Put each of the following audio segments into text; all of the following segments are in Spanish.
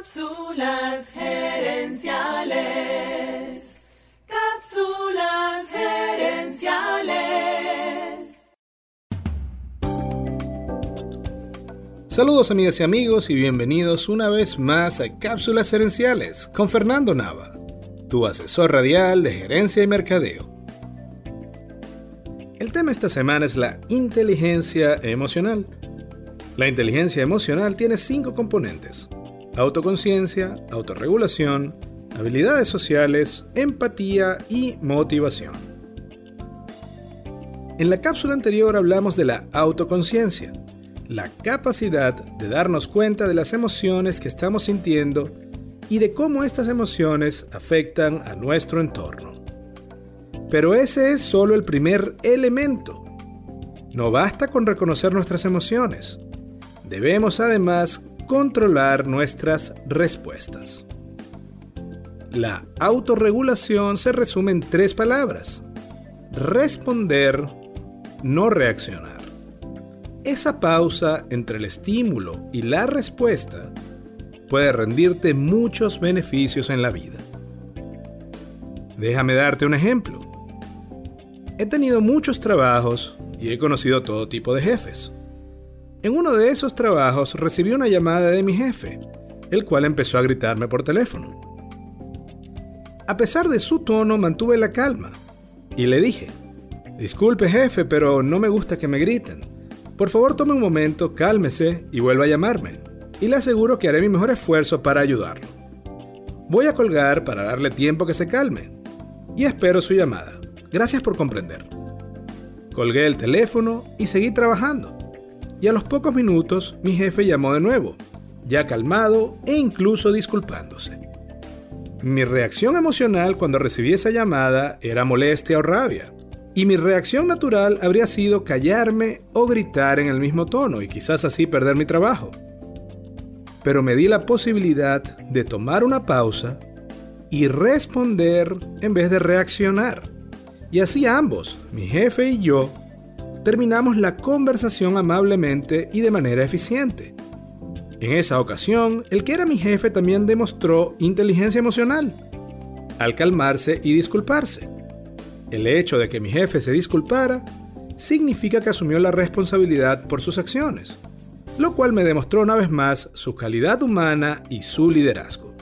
Cápsulas gerenciales. Cápsulas gerenciales. Saludos amigas y amigos y bienvenidos una vez más a Cápsulas gerenciales con Fernando Nava, tu asesor radial de gerencia y mercadeo. El tema esta semana es la inteligencia emocional. La inteligencia emocional tiene cinco componentes autoconciencia, autorregulación, habilidades sociales, empatía y motivación. En la cápsula anterior hablamos de la autoconciencia, la capacidad de darnos cuenta de las emociones que estamos sintiendo y de cómo estas emociones afectan a nuestro entorno. Pero ese es solo el primer elemento. No basta con reconocer nuestras emociones. Debemos además controlar nuestras respuestas. La autorregulación se resume en tres palabras. Responder, no reaccionar. Esa pausa entre el estímulo y la respuesta puede rendirte muchos beneficios en la vida. Déjame darte un ejemplo. He tenido muchos trabajos y he conocido todo tipo de jefes. En uno de esos trabajos recibí una llamada de mi jefe, el cual empezó a gritarme por teléfono. A pesar de su tono mantuve la calma y le dije, disculpe jefe, pero no me gusta que me griten. Por favor tome un momento, cálmese y vuelva a llamarme, y le aseguro que haré mi mejor esfuerzo para ayudarlo. Voy a colgar para darle tiempo que se calme, y espero su llamada. Gracias por comprender. Colgué el teléfono y seguí trabajando y a los pocos minutos mi jefe llamó de nuevo, ya calmado e incluso disculpándose. Mi reacción emocional cuando recibí esa llamada era molestia o rabia, y mi reacción natural habría sido callarme o gritar en el mismo tono y quizás así perder mi trabajo. Pero me di la posibilidad de tomar una pausa y responder en vez de reaccionar. Y así ambos, mi jefe y yo, terminamos la conversación amablemente y de manera eficiente. En esa ocasión, el que era mi jefe también demostró inteligencia emocional, al calmarse y disculparse. El hecho de que mi jefe se disculpara significa que asumió la responsabilidad por sus acciones, lo cual me demostró una vez más su calidad humana y su liderazgo.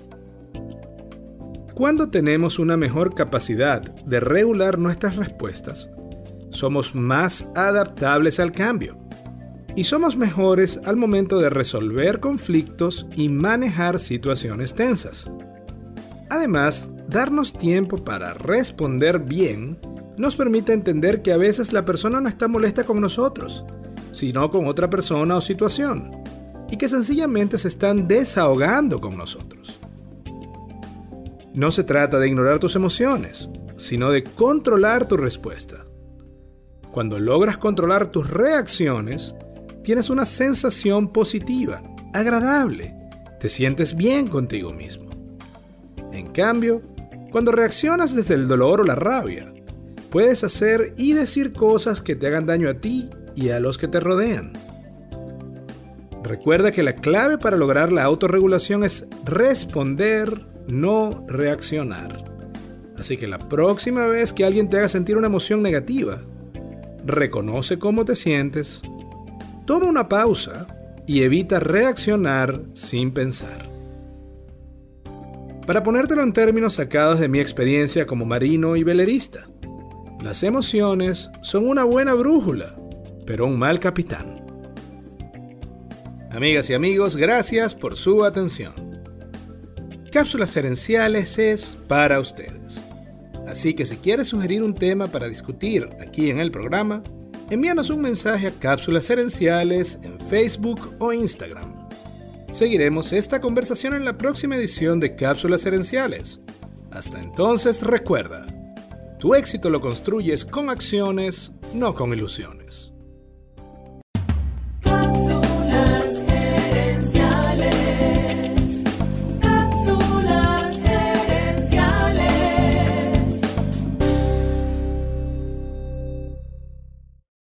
Cuando tenemos una mejor capacidad de regular nuestras respuestas, somos más adaptables al cambio y somos mejores al momento de resolver conflictos y manejar situaciones tensas. Además, darnos tiempo para responder bien nos permite entender que a veces la persona no está molesta con nosotros, sino con otra persona o situación, y que sencillamente se están desahogando con nosotros. No se trata de ignorar tus emociones, sino de controlar tu respuesta. Cuando logras controlar tus reacciones, tienes una sensación positiva, agradable, te sientes bien contigo mismo. En cambio, cuando reaccionas desde el dolor o la rabia, puedes hacer y decir cosas que te hagan daño a ti y a los que te rodean. Recuerda que la clave para lograr la autorregulación es responder, no reaccionar. Así que la próxima vez que alguien te haga sentir una emoción negativa, reconoce cómo te sientes, toma una pausa y evita reaccionar sin pensar. Para ponértelo en términos sacados de mi experiencia como marino y velerista, las emociones son una buena brújula, pero un mal capitán. Amigas y amigos, gracias por su atención. Cápsulas Herenciales es para ustedes. Así que si quieres sugerir un tema para discutir aquí en el programa, envíanos un mensaje a Cápsulas Herenciales en Facebook o Instagram. Seguiremos esta conversación en la próxima edición de Cápsulas Herenciales. Hasta entonces recuerda, tu éxito lo construyes con acciones, no con ilusiones.